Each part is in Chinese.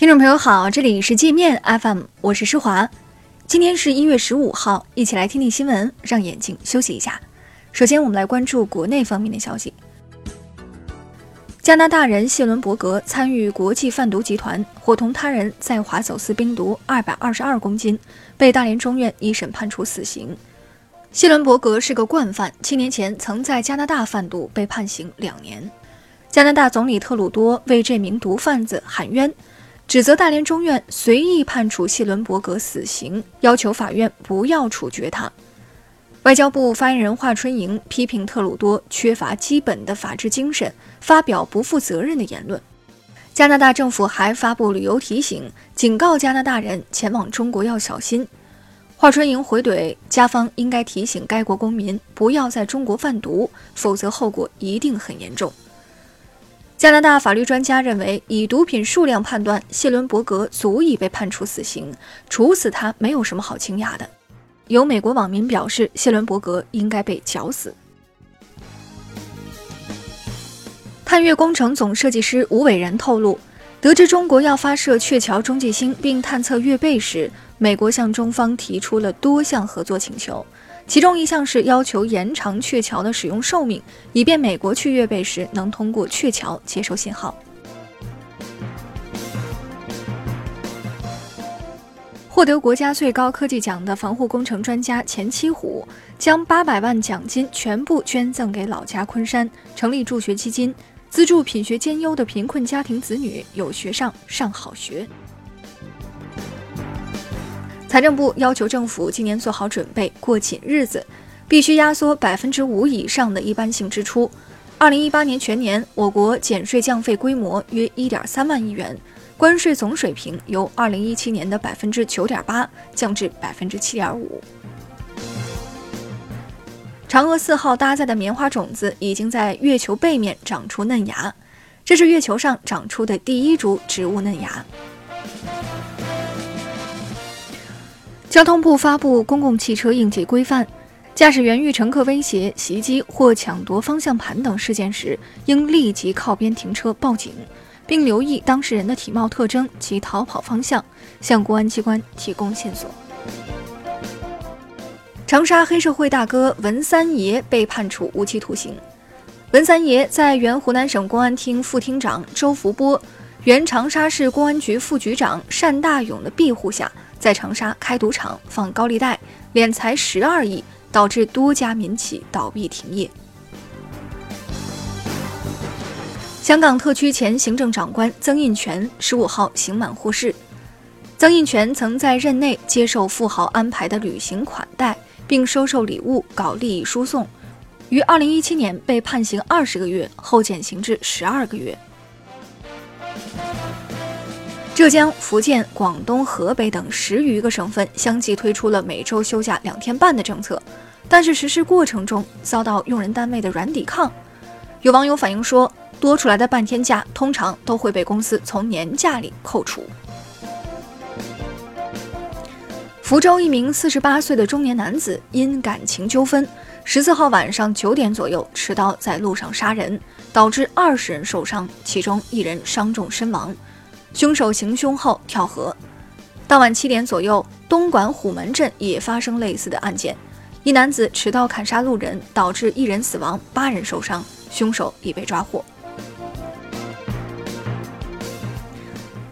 听众朋友好，这里是界面 FM，我是施华。今天是一月十五号，一起来听听新闻，让眼睛休息一下。首先，我们来关注国内方面的消息。加拿大人谢伦伯格参与国际贩毒集团，伙同他人在华走私冰毒二百二十二公斤，被大连中院一审判处死刑。谢伦伯格是个惯犯，七年前曾在加拿大贩毒，被判刑两年。加拿大总理特鲁多为这名毒贩子喊冤。指责大连中院随意判处谢伦伯格死刑，要求法院不要处决他。外交部发言人华春莹批评特鲁多缺乏基本的法治精神，发表不负责任的言论。加拿大政府还发布旅游提醒，警告加拿大人前往中国要小心。华春莹回怼，加方应该提醒该国公民不要在中国贩毒，否则后果一定很严重。加拿大法律专家认为，以毒品数量判断，谢伦伯格足以被判处死刑，处死他没有什么好惊讶的。有美国网民表示，谢伦伯格应该被绞死。探月工程总设计师吴伟仁透露，得知中国要发射鹊桥中继星并探测月背时，美国向中方提出了多项合作请求。其中一项是要求延长鹊桥的使用寿命，以便美国去月背时能通过鹊桥接收信号。获得国家最高科技奖的防护工程专家钱七虎，将八百万奖金全部捐赠给老家昆山，成立助学基金，资助品学兼优的贫困家庭子女有学上，上好学。财政部要求政府今年做好准备过紧日子，必须压缩百分之五以上的一般性支出。二零一八年全年，我国减税降费规模约一点三万亿元，关税总水平由二零一七年的百分之九点八降至百分之七点五。嫦娥四号搭载的棉花种子已经在月球背面长出嫩芽，这是月球上长出的第一株植物嫩芽。交通部发布公共汽车应急规范，驾驶员遇乘客威胁、袭击或抢夺方向盘等事件时，应立即靠边停车报警，并留意当事人的体貌特征及逃跑方向，向公安机关提供线索。长沙黑社会大哥文三爷被判处无期徒刑。文三爷在原湖南省公安厅副厅长周福波、原长沙市公安局副局长单大勇的庇护下。在长沙开赌场放高利贷，敛财十二亿，导致多家民企倒闭停业。香港特区前行政长官曾荫权十五号刑满获释。曾荫权曾在任内接受富豪安排的旅行款待，并收受礼物搞利益输送，于二零一七年被判刑二十个月，后减刑至十二个月。浙江、福建、广东、河北等十余个省份相继推出了每周休假两天半的政策，但是实施过程中遭到用人单位的软抵抗。有网友反映说，多出来的半天假通常都会被公司从年假里扣除。福州一名四十八岁的中年男子因感情纠纷，十四号晚上九点左右持刀在路上杀人，导致二十人受伤，其中一人伤重身亡。凶手行凶后跳河。当晚七点左右，东莞虎门镇也发生类似的案件，一男子持刀砍杀路人，导致一人死亡，八人受伤，凶手已被抓获。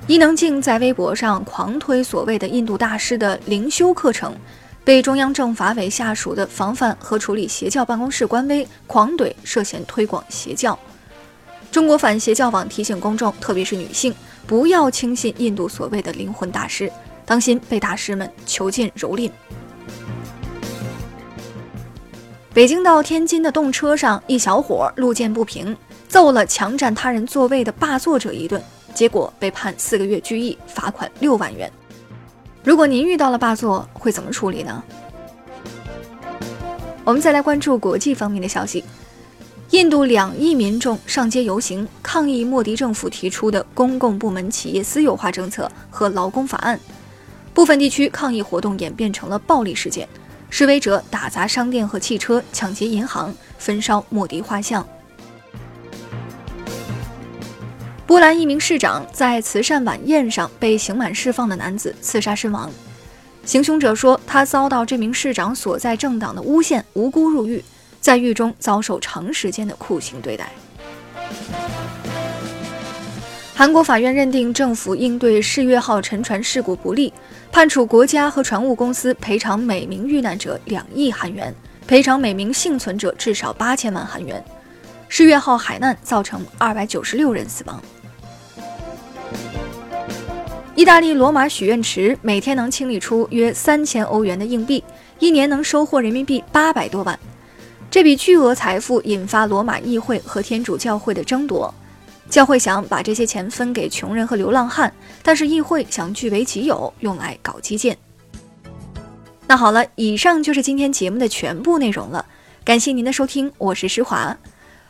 伊能静在微博上狂推所谓的印度大师的灵修课程，被中央政法委下属的防范和处理邪教办公室官微狂怼，涉嫌推广邪教。中国反邪教网提醒公众，特别是女性。不要轻信印度所谓的灵魂大师，当心被大师们囚禁蹂躏。北京到天津的动车上，一小伙路见不平，揍了强占他人座位的霸座者一顿，结果被判四个月拘役，罚款六万元。如果您遇到了霸座，会怎么处理呢？我们再来关注国际方面的消息。印度两亿民众上街游行，抗议莫迪政府提出的公共部门企业私有化政策和劳工法案。部分地区抗议活动演变成了暴力事件，示威者打砸商店和汽车，抢劫银行，焚烧莫迪画像。波兰一名市长在慈善晚宴上被刑满释放的男子刺杀身亡。行凶者说，他遭到这名市长所在政党的诬陷，无辜入狱，在狱中遭受长时间的酷刑对待。韩国法院认定政府应对世越号沉船事故不利，判处国家和船务公司赔偿每名遇难者两亿韩元，赔偿每名幸存者至少八千万韩元。世越号海难造成二百九十六人死亡。意大利罗马许愿池每天能清理出约三千欧元的硬币，一年能收获人民币八百多万。这笔巨额财富引发罗马议会和天主教会的争夺。教会想把这些钱分给穷人和流浪汉，但是议会想据为己有，用来搞基建。那好了，以上就是今天节目的全部内容了。感谢您的收听，我是施华，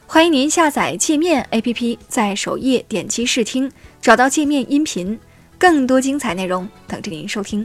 欢迎您下载界面 APP，在首页点击试听，找到界面音频。更多精彩内容等着您收听。